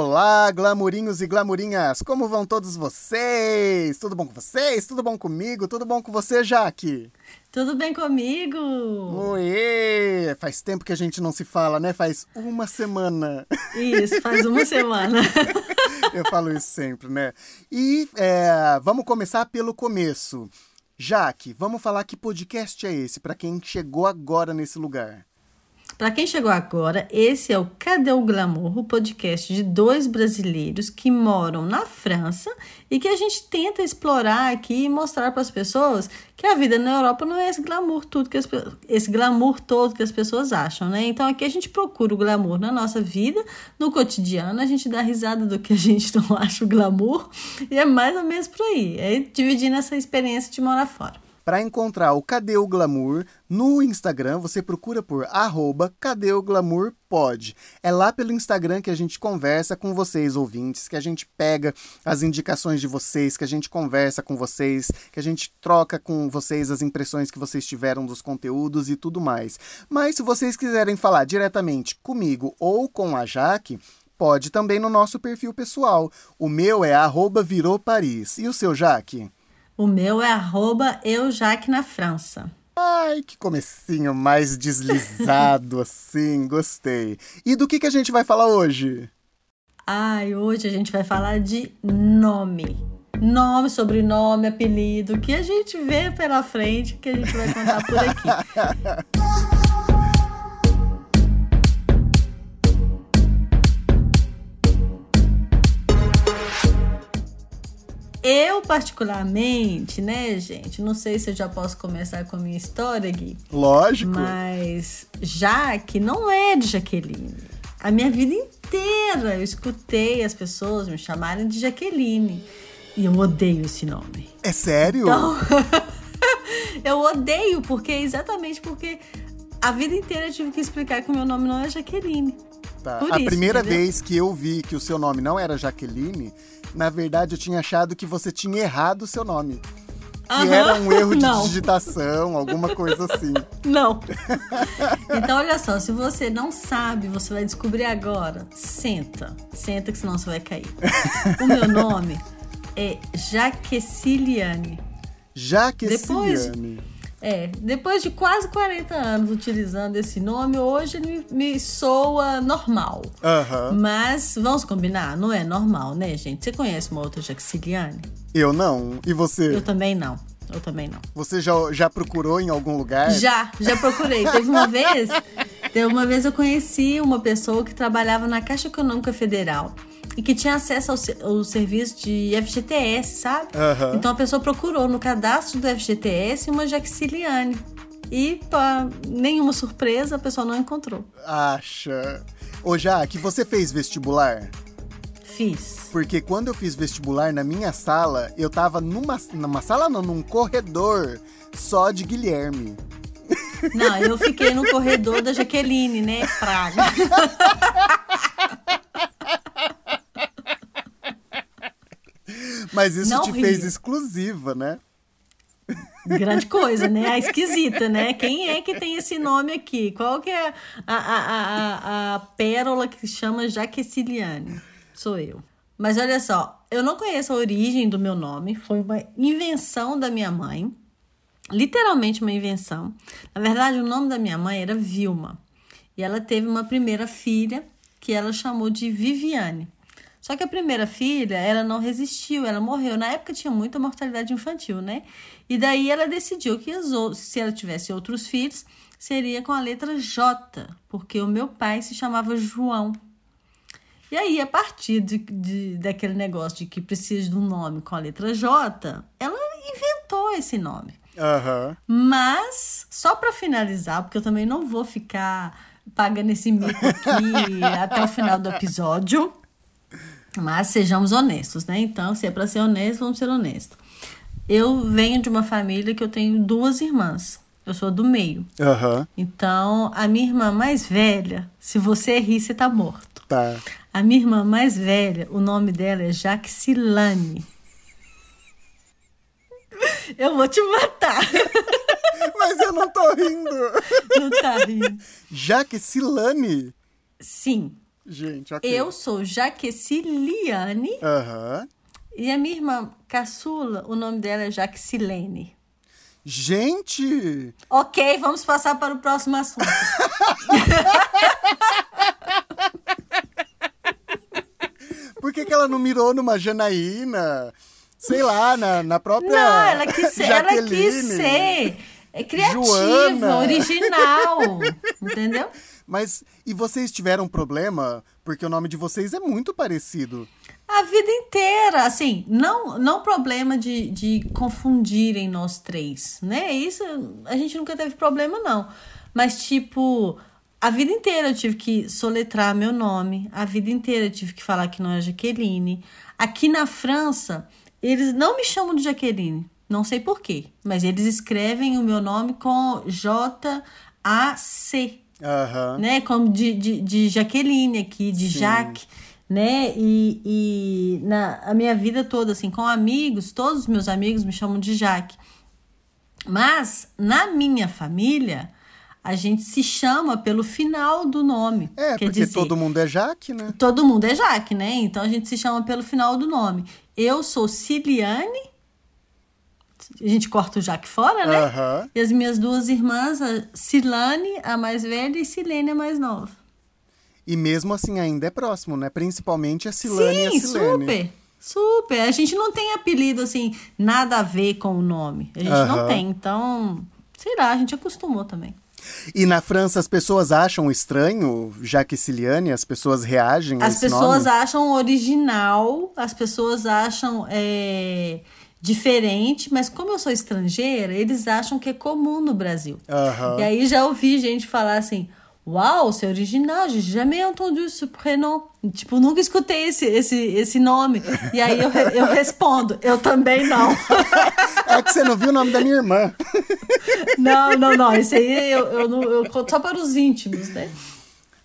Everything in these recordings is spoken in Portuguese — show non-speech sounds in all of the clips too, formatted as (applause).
Olá, glamurinhos e glamurinhas! Como vão todos vocês? Tudo bom com vocês? Tudo bom comigo? Tudo bom com você, Jaque? Tudo bem comigo? Oiê! Faz tempo que a gente não se fala, né? Faz uma semana. Isso, faz uma (laughs) semana. Eu falo isso sempre, né? E é, vamos começar pelo começo. Jaque, vamos falar que podcast é esse para quem chegou agora nesse lugar. Para quem chegou agora, esse é o Cadê o Glamour, o podcast de dois brasileiros que moram na França e que a gente tenta explorar aqui e mostrar para as pessoas que a vida na Europa não é esse glamour tudo que as, esse glamour todo que as pessoas acham, né? Então aqui a gente procura o glamour na nossa vida, no cotidiano, a gente dá risada do que a gente (laughs) não acha o glamour e é mais ou menos por aí, é dividindo essa experiência de morar fora. Para encontrar o Cadê o Glamour no Instagram, você procura por arroba Cadê o Glamour Pod. É lá pelo Instagram que a gente conversa com vocês, ouvintes, que a gente pega as indicações de vocês, que a gente conversa com vocês, que a gente troca com vocês as impressões que vocês tiveram dos conteúdos e tudo mais. Mas se vocês quiserem falar diretamente comigo ou com a Jaque, pode também no nosso perfil pessoal. O meu é arroba virou Paris. E o seu, Jaque? O meu é arroba França. Ai, que comecinho mais deslizado (laughs) assim, gostei. E do que, que a gente vai falar hoje? Ai, hoje a gente vai falar de nome. Nome, sobrenome, apelido, que a gente vê pela frente, que a gente vai contar por aqui. (laughs) Eu, particularmente, né, gente? Não sei se eu já posso começar com a minha história, Gui. Lógico. Mas Jaque não é de Jaqueline. A minha vida inteira eu escutei as pessoas me chamarem de Jaqueline. E eu odeio esse nome. É sério? Então, (laughs) eu odeio, porque exatamente porque a vida inteira eu tive que explicar que o meu nome não é Jaqueline. Tá. Por a isso, primeira entendeu? vez que eu vi que o seu nome não era Jaqueline, na verdade eu tinha achado que você tinha errado o seu nome. Que uhum. era um erro de (laughs) não. digitação, alguma coisa assim. (laughs) Não. Então, olha só, se você não sabe, você vai descobrir agora. Senta. Senta, que senão você vai cair. O meu nome é Jaqueciliane. Jaqueciliane. Depois, é, depois de quase 40 anos utilizando esse nome, hoje ele me soa normal. Uhum. Mas vamos combinar, não é normal, né, gente? Você conhece uma outra Jaxiliane? Eu não. E você? Eu também não. Eu também não. Você já, já procurou em algum lugar? Já, já procurei. Teve uma (laughs) vez, teve uma vez eu conheci uma pessoa que trabalhava na Caixa Econômica Federal e que tinha acesso ao, ao serviço de FGTS, sabe? Uhum. Então a pessoa procurou no cadastro do FGTS uma Jaxiliane. E, para nenhuma surpresa, a pessoa não encontrou. Acha. Ô, que você fez vestibular? Fiz. Porque quando eu fiz vestibular na minha sala, eu tava numa, numa sala não, num corredor só de Guilherme. Não, eu fiquei no corredor da Jaqueline, né? Praga. Mas isso não te ria. fez exclusiva, né? Grande coisa, né? A esquisita, né? Quem é que tem esse nome aqui? Qual que é a, a, a, a pérola que se chama Jaqueciliane? Sou eu. Mas olha só, eu não conheço a origem do meu nome, foi uma invenção da minha mãe. Literalmente uma invenção. Na verdade, o nome da minha mãe era Vilma. E ela teve uma primeira filha que ela chamou de Viviane. Só que a primeira filha, ela não resistiu, ela morreu. Na época tinha muita mortalidade infantil, né? E daí ela decidiu que se ela tivesse outros filhos, seria com a letra J, porque o meu pai se chamava João. E aí, a partir de, de, daquele negócio de que precisa de um nome com a letra J, ela inventou esse nome. Uhum. Mas, só para finalizar, porque eu também não vou ficar pagando esse mico aqui (laughs) até o final do episódio. Mas sejamos honestos, né? Então, se é para ser honesto, vamos ser honestos. Eu venho de uma família que eu tenho duas irmãs. Eu sou do meio. Uhum. Então, a minha irmã mais velha, se você rir, você tá morto. Tá. A minha irmã mais velha, o nome dela é Jaxilane. Eu vou te matar. Mas eu não tô rindo. Não tá rindo. Jaxilane? Sim. Gente, ok. Eu sou Jaqueciliane Aham. e a minha irmã caçula, o nome dela é Jaquecilene. Gente! Ok, vamos passar para o próximo assunto. (laughs) Por que, que ela não mirou numa Janaína? Sei lá, na, na própria. Não, ela quis ser, ela quis ser é criativa, Joana. original, (laughs) entendeu? Mas e vocês tiveram problema? Porque o nome de vocês é muito parecido. A vida inteira, assim, não, não problema de, de confundirem nós três, né? Isso a gente nunca teve problema, não. Mas, tipo, a vida inteira eu tive que soletrar meu nome, a vida inteira eu tive que falar que não é Jaqueline. Aqui na França, eles não me chamam de Jaqueline, não sei porquê, mas eles escrevem o meu nome com J-A-C Aham. né? Como de, de, de Jaqueline aqui, de Sim. Jaque, né? E, e na a minha vida toda, assim, com amigos, todos os meus amigos me chamam de Jaque. Mas na minha família, a gente se chama pelo final do nome. É, Quer porque dizer, todo mundo é Jaque, né? todo mundo é Jaque, né? Então a gente se chama pelo final do nome. Eu sou Ciliane. A gente corta o Jaque fora, né? Aham. E as minhas duas irmãs, a Silane, a mais velha, e Silene, a mais nova. E mesmo assim ainda é próximo, né? Principalmente a Silane e a Sim, Silene. super. Super. A gente não tem apelido assim, nada a ver com o nome. A gente Aham. não tem. Então, sei lá, a gente acostumou também. E na França as pessoas acham estranho, já que Ciliane, as pessoas reagem a As pessoas nome? acham original, as pessoas acham é, diferente, mas como eu sou estrangeira, eles acham que é comum no Brasil. Aham. E aí já ouvi gente falar assim: Uau, você é original, j'ai jamais entendu ce prénom. Tipo, nunca escutei esse, esse, esse nome. E aí eu, eu respondo: Eu também não. (laughs) É que você não viu o nome da minha irmã. Não, não, não. Isso aí eu, eu, não- eu conto só para os íntimos, né?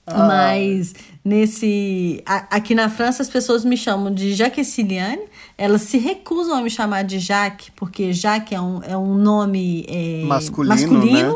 Ah. Mas nesse. a- aqui na França as pessoas me chamam de Jaqueciliane. Elas se recusam a me chamar de Jaque, porque Jaque é um, é um nome é, Masculino, né?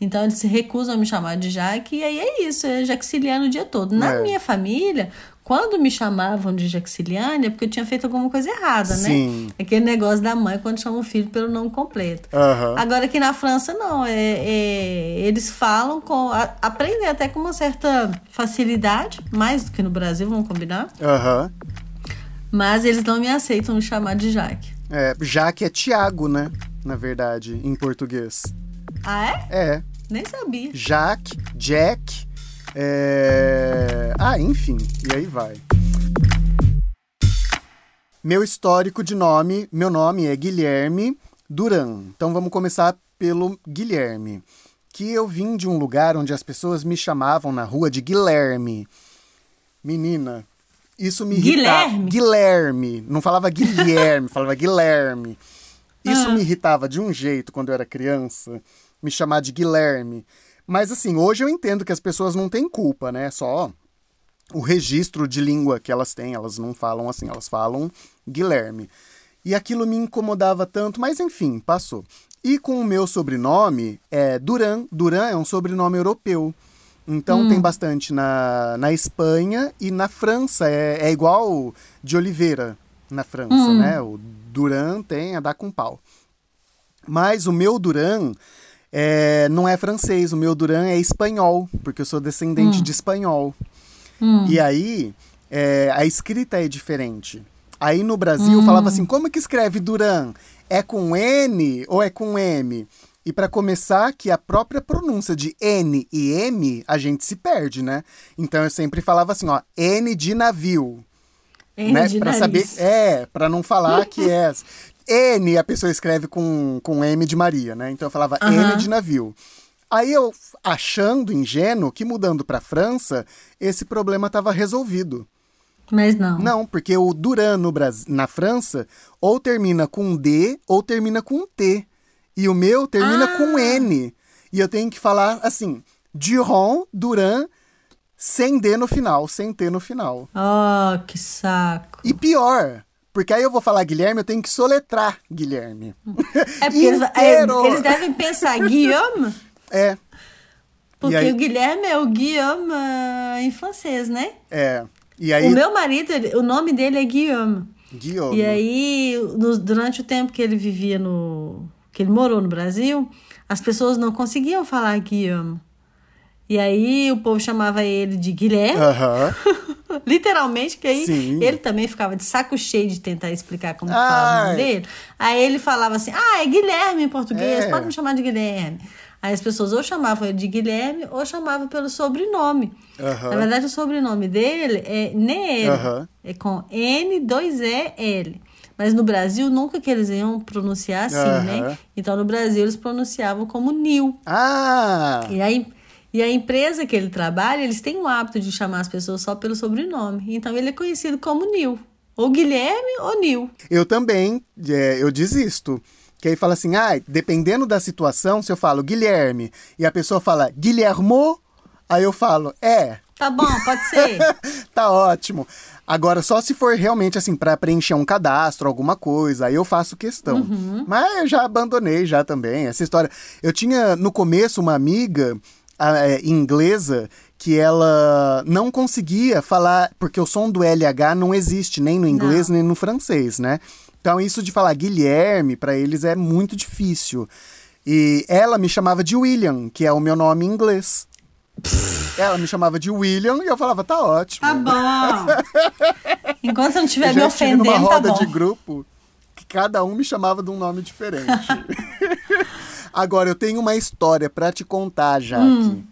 Então eles se recusam a me chamar de Jaque, e aí é isso, é Jaqueciliane o dia todo. Na É. minha família, quando me chamavam de Jaqueciliane, é porque eu tinha feito alguma coisa errada, Sim. né? Aquele negócio da mãe quando chama o filho pelo nome completo. Aham. Agora aqui na França, não. É, é- eles falam com. a- aprendem até com uma certa facilidade, mais do que no Brasil, vamos combinar. Aham. Mas eles não me aceitam me chamar de Jaque. É, Jaque é Tiago, né? Na verdade, em português. Ah, é? É. Nem sabia. Jack, Jack. É... Ah, enfim, e aí vai. Meu histórico de nome, meu nome é Guilherme Duran. Então vamos começar pelo Guilherme. Que eu vim de um lugar onde as pessoas me chamavam na rua de Guilherme. Menina, isso me irritava. Guilherme? Guilherme. Não falava Guilherme, (laughs) falava Guilherme. Isso Ah. me irritava de um jeito quando eu era criança, me chamar de Guilherme. Mas assim, hoje eu entendo que as pessoas não têm culpa, né? Só o registro de língua que elas têm, elas não falam assim, elas falam Guilherme. E aquilo me incomodava tanto, mas enfim, passou. E com o meu sobrenome, é Duran. Duran é um sobrenome europeu. Então tem bastante na, na Espanha e na França. É, é igual de Oliveira na França, né? O Duran tem a dar com pau. Mas o meu Duran é, não é francês, o meu Duran é espanhol, porque eu sou descendente de espanhol. E aí, é, a escrita é diferente. Aí no Brasil falava assim: como que escreve Duran? É com N ou é com M? E para começar, que a própria pronúncia de N e M, a gente se perde, né? Então eu sempre falava assim, ó, N de navio né? de Para saber, é, para não falar que é (laughs) N a pessoa escreve com, com M de Maria, né? Então eu falava Aham. N de navio. Aí eu achando ingênuo que mudando para França, esse problema estava resolvido. Mas não. Não, porque o Duran no Brasil, na França ou termina com D ou termina com T. E o meu termina Ah. com N. E eu tenho que falar assim, Durand, Duran, sem D no final, sem T no final. Oh, que saco. E pior, porque aí eu vou falar Guilherme, eu tenho que soletrar Guilherme. É (laughs) porque eles, é, eles devem pensar, Guillaume? É. Porque aí- o Guilherme é o Guillaume ah, em francês, né? É. E aí, O meu marido, o nome dele é Guillaume. Guillaume. E aí, no- durante o tempo que ele vivia no. que ele morou no Brasil, as pessoas não conseguiam falar Guillaume. E aí o povo chamava ele de Guilherme, (laughs) literalmente, que aí Sim. ele também ficava de saco cheio de tentar explicar como falava o nome dele. Aí ele falava assim: ah, é Guilherme em português, É. pode me chamar de Guilherme. Aí as pessoas ou chamavam ele de Guilherme ou chamavam pelo sobrenome. Na verdade, o sobrenome dele é. Aham. É com N, 2 E, L. Mas no Brasil, nunca que eles iam pronunciar assim, né? Então, no Brasil, eles pronunciavam como Nil. Ah! E aí, e a empresa que ele trabalha, eles têm o hábito de chamar as pessoas só pelo sobrenome. Então, ele é conhecido como Nil. Ou Guilherme ou Nil. Eu também, é, eu desisto. Que aí fala assim, ah, dependendo da situação, se eu falo Guilherme e a pessoa fala Guilhermo, aí eu falo, é, Tá bom, pode ser. (laughs) tá ótimo. Agora, só se for realmente assim, para preencher um cadastro, alguma coisa, aí eu faço questão. Mas eu já abandonei já também, essa história. Eu tinha no começo uma amiga é, inglesa que ela não conseguia falar, porque o som do LH não existe nem no inglês nem no francês, né? Então isso de falar Guilherme para eles é muito difícil. E ela me chamava de William, que é o meu nome em inglês. Ela me chamava de William e eu falava, tá ótimo. Tá bom. Enquanto você não estiver Eu me estive numa ofendendo, tá roda bom. de grupo que cada um me chamava de um nome diferente. (laughs) Agora, eu tenho uma história pra te contar, Jaque. Hum.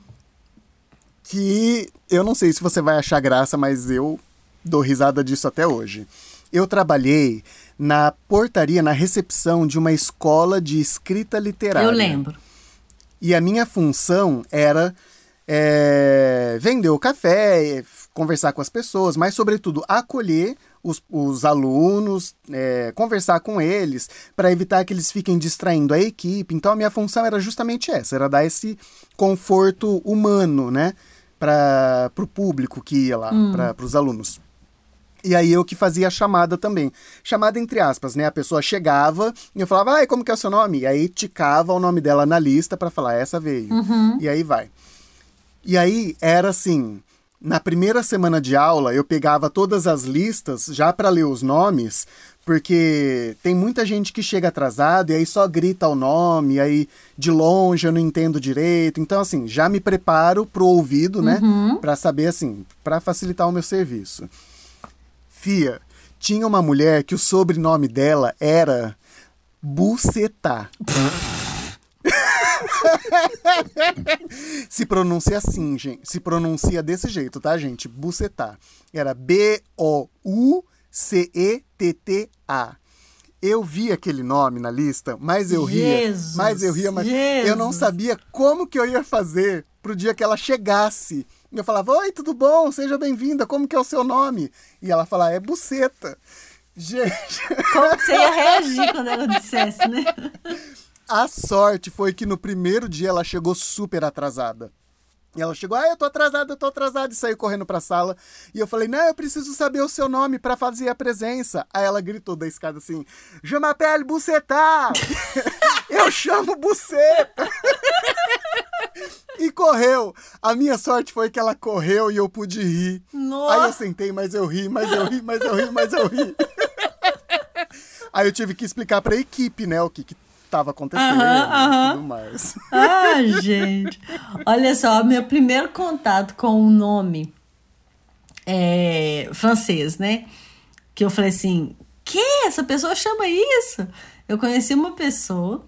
Que eu não sei se você vai achar graça, mas eu dou risada disso até hoje. Eu trabalhei na portaria, na recepção de uma escola de escrita literária. Eu lembro. E a minha função era é, vender o café, conversar com as pessoas, mas, sobretudo, acolher os, os alunos, é, conversar com eles, para evitar que eles fiquem distraindo a equipe. Então, a minha função era justamente essa: era dar esse conforto humano, né, para o público que ia lá, para os alunos. E aí eu que fazia a chamada também. Chamada entre aspas, né? A pessoa chegava e eu falava, ai, como que é o seu nome? E aí ticava o nome dela na lista para falar, essa veio. E aí vai. E aí era assim, na primeira semana de aula eu pegava todas as listas já para ler os nomes, porque tem muita gente que chega atrasado e aí só grita o nome, e aí de longe eu não entendo direito. Então assim, já me preparo pro ouvido, né, Pra saber assim, para facilitar o meu serviço. Fia, tinha uma mulher que o sobrenome dela era Bucetá. (laughs) (laughs) Se pronuncia assim, gente. Se pronuncia desse jeito, tá, gente? Bucetá. Era B-O-U-C-E-T-T-A. Eu vi aquele nome na lista, mas eu ria. Jesus, Mas eu ria, mas eu não Jesus. sabia como que eu ia fazer pro dia que ela chegasse. E eu falava, oi, tudo bom? Seja bem-vinda, como que é o seu nome? E ela falava, é Buceta. Gente, Como que você ia reagir (laughs) quando ela dissesse, né? A sorte foi que no primeiro dia ela chegou super atrasada. E ela chegou, ah, eu tô atrasada, eu tô atrasada, e saiu correndo pra sala. E eu falei, não, eu preciso saber o seu nome pra fazer a presença. Aí ela gritou da escada assim, Je m'appelle Bucetá! (laughs) eu chamo Buceta! (laughs) e correu. A minha sorte foi que ela correu e eu pude rir. Nossa. Aí eu sentei, mas eu ri, mas eu ri, mas eu ri, mas eu ri. (laughs) Aí eu tive que explicar pra equipe, né, o que que tava acontecendo Aham, aham. e tudo mais. Ah, gente. Olha só, meu primeiro contato com o nome é, francês, né? Que eu falei assim, que? Essa pessoa chama isso? Eu conheci uma pessoa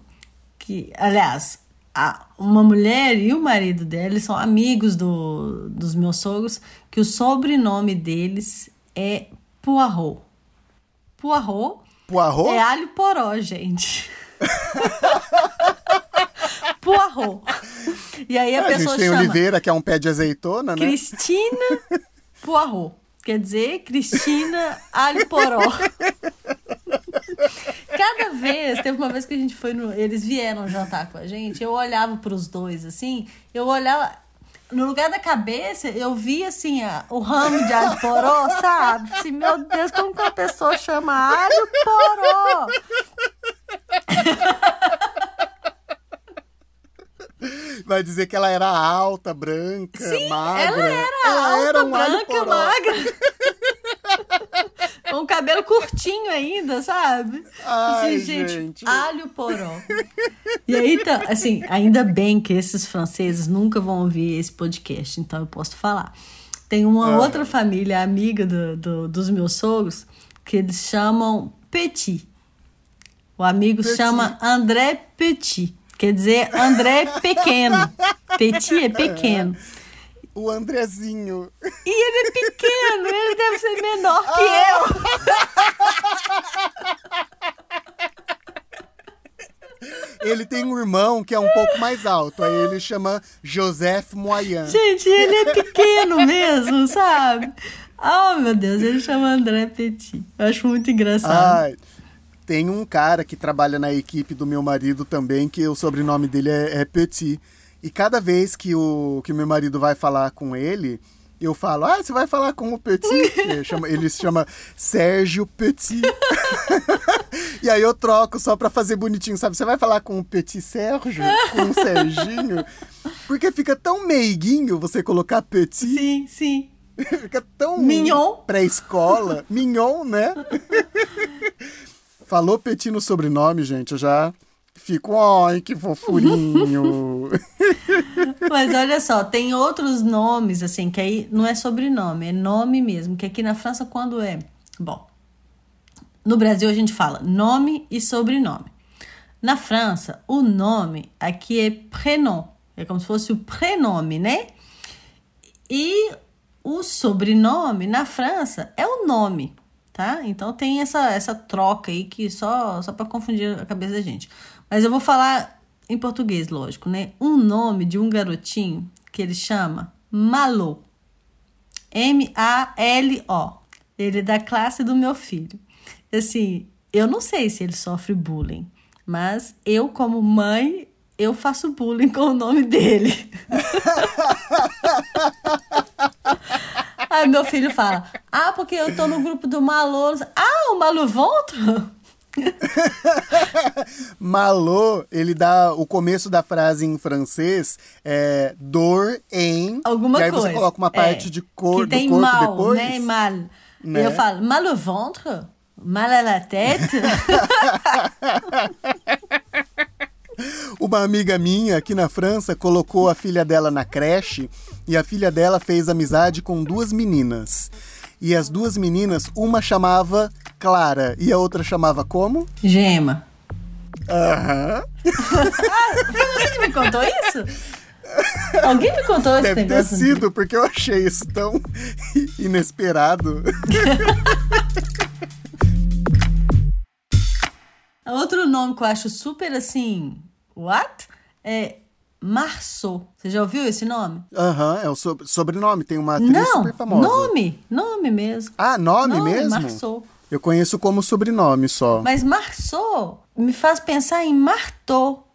que, aliás, a- uma mulher e o marido dela eles são amigos do, dos meus sogros, que o sobrenome deles é Poirot. Poirot Poirot? é alho poró, gente. (laughs) Poirot. E aí a a pessoa gente tem chama Oliveira, que é um pé de azeitona, né? Cristina Poirot. Quer dizer, Cristina alho poró. Cada vez, teve uma vez que a gente foi no. Eles vieram jantar com a gente, eu olhava pros dois assim, eu olhava. No lugar da cabeça, eu via assim, a- o ramo de alho poró, sabe? Assim, meu Deus, como que uma pessoa chama alho poró? Vai dizer que ela era alta, branca, Sim, magra. ela era Ela alta, era um branca, magra. (laughs) Com o cabelo curtinho ainda, sabe? Ai, assim, gente, gente. alho poró. E aí, tá, assim, ainda bem que esses franceses nunca vão ouvir esse podcast, então eu posso falar. Tem uma Ah. outra família amiga do, do- dos meus sogros que eles chamam Petit. O amigo Petit. chama André Petit. Quer dizer, André pequeno. Petit é pequeno. O Andrezinho. E ele é pequeno, ele deve ser menor que eu. Ele tem um irmão que é um pouco mais alto. Aí ele chama Joseph Moyan. Gente, ele é pequeno mesmo, sabe? Oh, meu Deus, ele chama André Petit. Eu acho muito engraçado. Ai, tem um cara que trabalha na equipe do meu marido também, que o sobrenome dele é, é Petit. E cada vez que o, que meu marido vai falar com ele, eu falo, ah, você vai falar com o Petit? (laughs) ele, chama, ele se chama Sérgio Petit. (laughs) e aí eu troco só pra fazer bonitinho, sabe? Você vai falar com o Petit Sérgio? Com o Serginho? Porque fica tão meiguinho você colocar Petit. Sim, sim. (laughs) Fica tão Mignon. pré-escola. Mignon, né? Falou Petit no sobrenome, gente, eu já fico, ai, que fofurinho. (laughs) Mas olha só, tem outros nomes, assim, que aí não é sobrenome, é nome mesmo. Que aqui na França, quando é. Bom, no Brasil a gente fala nome e sobrenome. Na França, o nome aqui é prénom. É como se fosse o prenome, né? E o sobrenome na França é o nome, tá? Então tem essa, essa troca aí que só, só para confundir a cabeça da gente. Mas eu vou falar em português, lógico, né? Um nome de um garotinho que ele chama Malô. M-A-L-O. Ele é da classe do meu filho. Assim, eu não sei se ele sofre bullying, mas eu, como mãe, eu faço bullying (laughs) com o nome dele. (laughs) Aí meu filho fala: Ah, porque eu tô no grupo do Malô. Ah, o Malu Ventre? (laughs) Malô, ele dá o começo da frase em francês é dor em. Alguma e aí coisa. você coloca uma parte É, de cor que tem do corpo mal, depois. né? Mal. Né? Eu falo, mal au ventre? Mal à la tête? (laughs) Uma amiga minha aqui na França colocou a filha dela na creche e a filha dela fez amizade com duas meninas. E as duas meninas, uma chamava Clara e a outra chamava como? Gema. Aham. Foi você que me contou isso? Alguém me contou esse Deve ter negócio? sido, porque eu achei isso tão (laughs) inesperado. (laughs) Outro nome que eu acho super assim, what? É Marceau. Você já ouviu esse nome? Aham, é o so- sobrenome, tem uma atriz Não, super famosa. nome, nome mesmo. Ah, nome, mesmo? Marceau. Eu conheço como sobrenome só. Mas Marceau me faz pensar em marteau.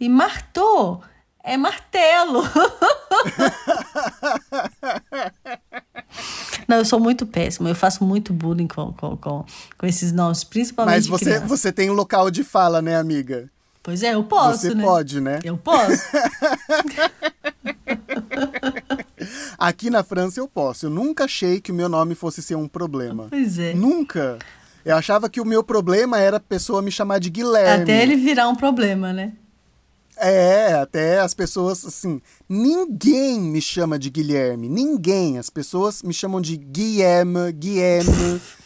E marteau é martelo. (laughs) Não, eu sou muito péssima. Eu faço muito bullying com, com, com, com esses nomes, principalmente Mas você, criança. você tem local de fala, né, amiga? Pois é, eu posso, você né? pode, né? Eu posso. (laughs) Aqui na França eu posso. Eu nunca achei que o meu nome fosse ser um problema. Pois é. Nunca. Eu achava que o meu problema era a pessoa me chamar de Guilherme. Até ele virar um problema, né? É, até as pessoas, assim, ninguém me chama de Guilherme, ninguém. As pessoas me chamam de Guilherme, Guilherme. (laughs)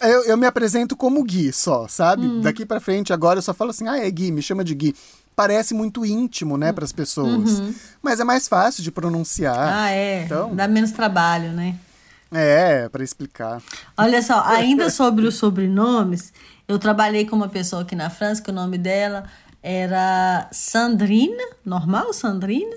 eu, eu me apresento como Gui só, sabe? Hum. Daqui pra frente, agora eu só falo assim, ah, é Gui, me chama de Gui. Parece muito íntimo, né, pras pessoas. Mas é mais fácil de pronunciar. Uhum. Ah, é. Então, Dá menos trabalho, né? é, pra explicar. Olha só, ainda (laughs) sobre os sobrenomes, eu trabalhei com uma pessoa aqui na França que o nome dela era Sandrine, normal, Sandrine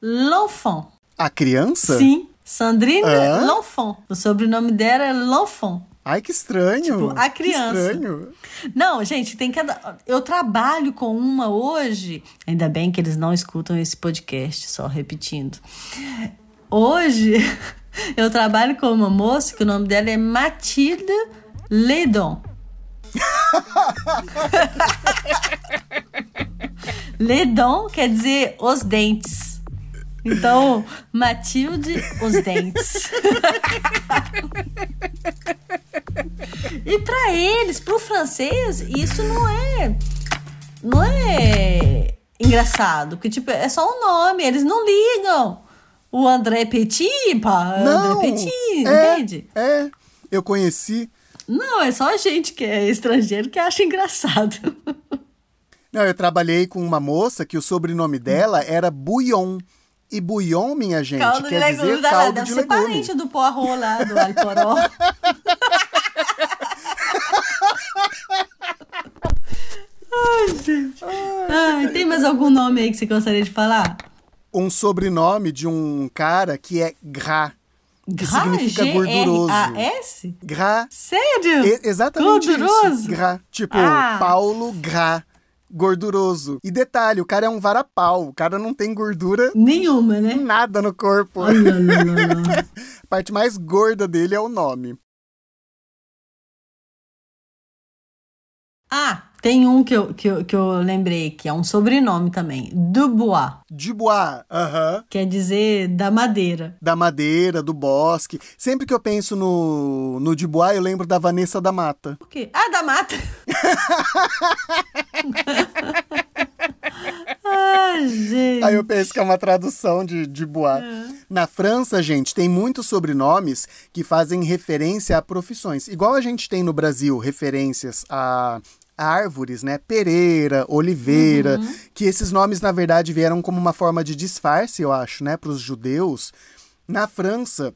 L'Enfant. A criança? Sim, Sandrine Hã? L'Enfant. O sobrenome dela é L'Enfant. Ai, que estranho. Tipo, a Que criança. estranho. Não, gente, tem que. Eu trabalho com uma hoje. Ainda bem que eles não escutam esse podcast, só repetindo. Hoje, (laughs) eu trabalho com uma moça que o nome dela é Matilde Ledon. (laughs) Ledon quer dizer os dentes. Então, Matilde, os dentes. e para eles, pro francês, isso não é não é engraçado, porque tipo, é só um nome, eles não ligam. O André Petit, pá, Não, André Petit, é, entende? É, eu conheci. Não, é só a gente que é estrangeiro que acha engraçado. Não, eu trabalhei com uma moça que o sobrenome dela era Bouillon. E bouillon, minha gente, caldo de quer dizer dá- caldo deve de ser legume. parente do Poirot lá, do Alporó. Ai, gente. Ai, tem mais algum nome aí que você gostaria de falar? Um sobrenome de um cara que é Gras, que significa gorduroso. G-R-A-S? Gras, Sério? e- exatamente Gorduroso? isso. Gras, tipo Ah. Paulo Gras, gorduroso. E detalhe, o cara é um varapau, o cara não tem gordura Nenhuma, né? nada no corpo. Olha, lá, lá, lá. A parte mais gorda dele é o nome. Ah, tem um que eu, que, eu, que eu lembrei, que é um sobrenome também. Dubois. Dubois, aham. Quer dizer da madeira. Da madeira, do bosque. Sempre que eu penso no, no Dubois, eu lembro da Vanessa da Mata. Por quê? Ah, da mata. Ai, (laughs) gente. Aí eu penso que é uma tradução de Dubois. Na França, gente, tem muitos sobrenomes que fazem referência a profissões. Igual a gente tem no Brasil referências a árvores, né? Pereira, Oliveira, que esses nomes, na verdade, vieram como uma forma de disfarce, eu acho, né? Para os judeus. Na França,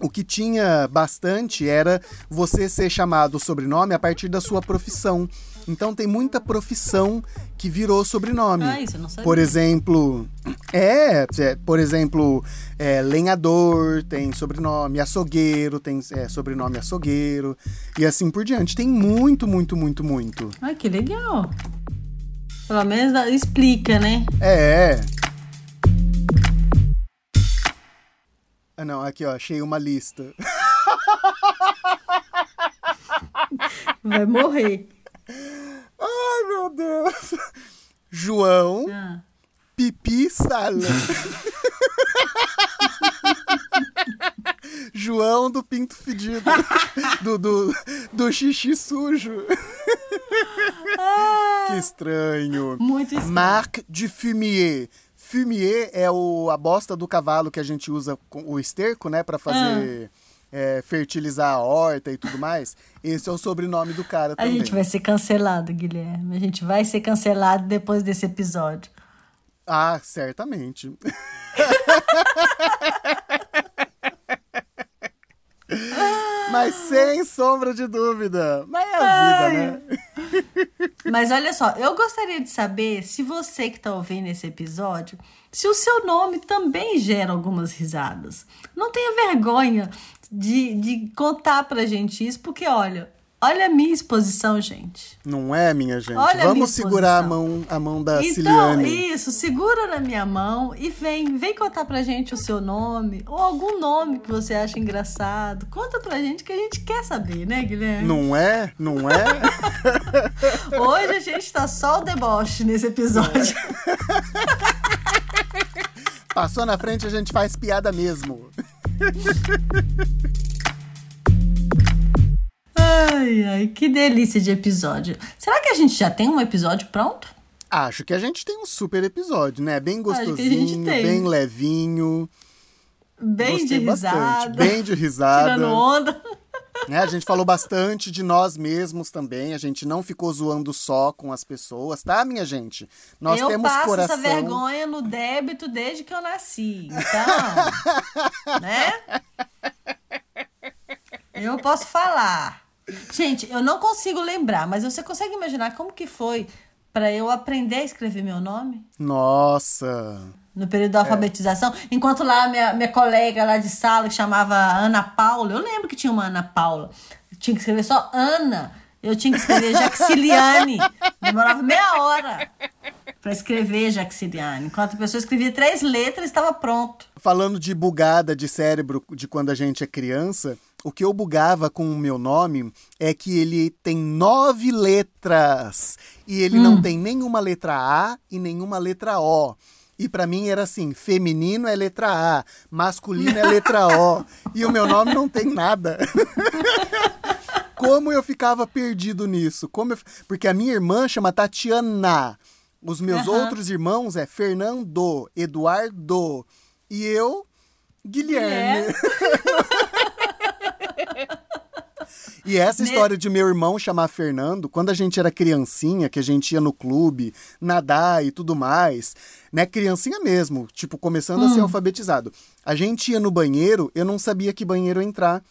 o que tinha bastante era você ser chamado sobrenome a partir da sua profissão. Então tem muita profissão que virou sobrenome. Ah, isso eu não sabia. Por exemplo, é, é, por exemplo, é, lenhador tem sobrenome, açougueiro tem é, sobrenome açougueiro e assim por diante. Tem muito, muito, muito, muito. Ai, que legal. Pelo menos explica, né? É. Ah, não, aqui ó, achei uma lista. Vai morrer. Ai, meu Deus. João Ah. Pipi Sala. (laughs) João do Pinto Fedido. Do, do, do xixi sujo. Que estranho. Muito estranho. Marc de Fumier. Fumier é o, a bosta do cavalo que a gente usa com o esterco, né? Pra fazer. É, fertilizar a horta e tudo mais. Esse é o sobrenome do cara A também. gente vai ser cancelado, Guilherme. A gente vai ser cancelado depois desse episódio. Ah, certamente. (laughs) Mas sem sombra de dúvida. Mas é a vida, né? (laughs) Mas olha só, eu gostaria de saber se você que está ouvindo esse episódio, se o seu nome também gera algumas risadas. Não tenha vergonha de, de contar pra gente isso, porque olha, olha a minha exposição, gente. Não é, minha gente? Olha a minha Vamos segurar a mão, a mão da então, Ciliane. isso, segura na minha mão e vem, vem contar pra gente o seu nome ou algum nome que você acha engraçado. Conta pra gente que a gente quer saber, né, Guilherme? Não é? Não é? (laughs) Hoje a gente tá só o deboche nesse episódio. (laughs) Passou na frente, a gente faz piada mesmo. (laughs) Ai, ai, que delícia de episódio. Será que a gente já tem um episódio pronto? Acho que a gente tem um super episódio, né? Bem gostosinho, bem levinho. Bem Gostei de risada. bastante. Bem de risada. Tirando onda. (laughs) né? A gente falou bastante de nós mesmos também. A gente não ficou zoando só com as pessoas, tá, minha gente? Nós eu temos passo coração. essa vergonha no débito desde que eu nasci. Então, (laughs) né? Eu posso falar. Gente, eu não consigo lembrar, mas você consegue imaginar como que foi para eu aprender a escrever meu nome? Nossa. No período da alfabetização, enquanto lá minha, minha colega lá de sala, que chamava Ana Paula, eu lembro que tinha uma Ana Paula, tinha que escrever só Ana, eu tinha que escrever Jaxiliane, demorava meia hora para escrever Jaxiliane, enquanto a pessoa escrevia três letras, estava pronto. Falando de bugada de cérebro de quando a gente é criança, o que eu bugava com o meu nome é que ele tem nove letras e ele hum. não tem nenhuma letra A e nenhuma letra O. E para mim era assim: feminino é letra A, masculino é letra O. e o meu nome não tem nada. (laughs) Como eu ficava perdido nisso? Como eu... Porque a minha irmã chama Tatiana. Os meus uhum. outros irmãos é Fernando, Eduardo. E eu, Guilherme. (laughs) E essa história de meu irmão chamar Fernando, quando a gente era criancinha, que a gente ia no clube, nadar e tudo mais, né? Criancinha mesmo, tipo, começando hum. a ser hum. alfabetizado. A gente ia no banheiro, eu não sabia que banheiro entrar.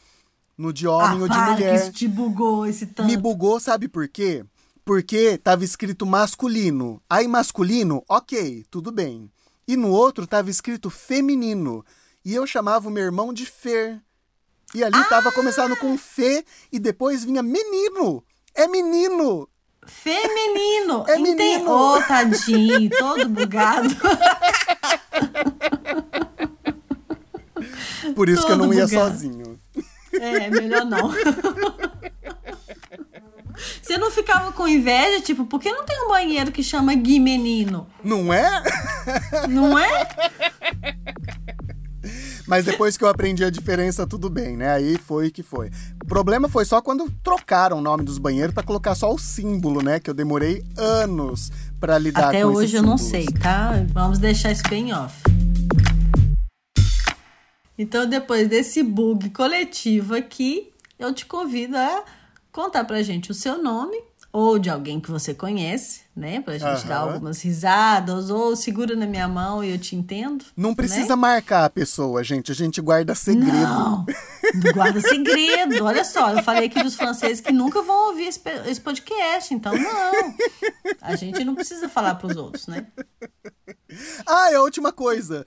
No de homem ah, ou de mulher. isso te bugou esse tanto. Me bugou, sabe por quê? Porque tava escrito masculino. Aí masculino, ok, tudo bem. E no outro tava escrito feminino. E eu chamava o meu irmão de Fer. E ali ah! tava começando com Fê e depois vinha menino. É menino. Feminino. É menino. Ô, oh, tadinho, todo bugado. Por isso todo que eu não ia bugado. sozinho. É, melhor não. Você não ficava com inveja, tipo, por que não tem um banheiro que chama Gui Menino? Não é? Não é? Mas depois que eu aprendi a diferença, tudo bem, né? Aí foi que foi. O problema foi só quando trocaram o nome dos banheiros para colocar só o símbolo, né? Que eu demorei anos para lidar Até com Até hoje eu não sei, tá? Vamos deixar isso bem off. Então, depois desse bug coletivo aqui, eu te convido a contar pra gente o seu nome ou de alguém que você conhece, né? Pra gente uhum. dar algumas risadas, ou segura na minha mão e eu te entendo. Não né? precisa né? marcar a pessoa, gente. A gente guarda segredo. Não, guarda segredo. Olha só, eu falei aqui dos franceses que nunca vão ouvir esse, esse podcast, então não. A gente não precisa falar pros outros, né? Ah, é a última coisa.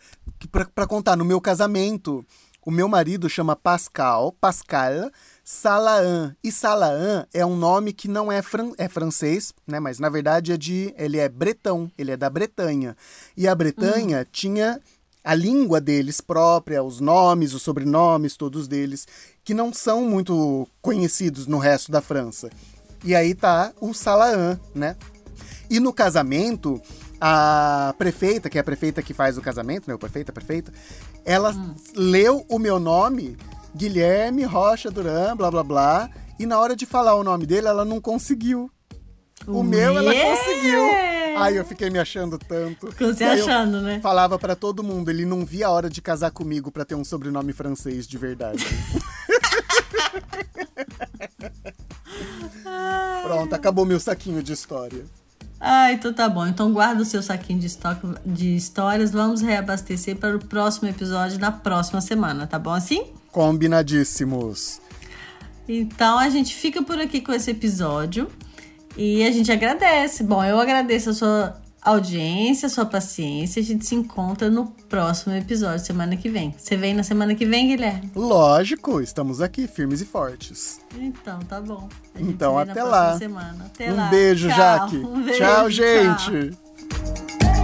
Pra contar, no meu casamento, o meu marido chama Pascal, Pascal, Salaan. E Salaan é um nome que não é, fran é francês, né? Mas na verdade é de. ele é bretão, ele é da Bretanha. E a Bretanha uhum. tinha a língua deles própria, os nomes, os sobrenomes, todos deles, que não são muito conhecidos no resto da França. E aí tá o Salaan, né? E no casamento, a prefeita, que é a prefeita que faz o casamento, né? O prefeita, a prefeita, ela hum. leu o meu nome Guilherme Rocha Duran, blá blá blá. E na hora de falar o nome dele, ela não conseguiu. O meu ela conseguiu. Ai, eu fiquei me achando tanto. Se achando, né? Falava para todo mundo, ele não via a hora de casar comigo para ter um sobrenome francês de verdade. (laughs) Pronto, acabou meu saquinho de história. Ah, então tá bom. Então guarda o seu saquinho de, estoque, de histórias. Vamos reabastecer para o próximo episódio na próxima semana, tá bom assim? Combinadíssimos. Então a gente fica por aqui com esse episódio e a gente agradece. Bom, eu agradeço a sua audiência, sua paciência. A gente se encontra no próximo episódio, semana que vem. Você vem na semana que vem, Guilherme? Lógico, estamos aqui, firmes e fortes. Então, tá bom. então, até lá. Até um lá. beijo, Tchau. Jaque. (laughs) Um beijo, Tchau, gente. Tchau.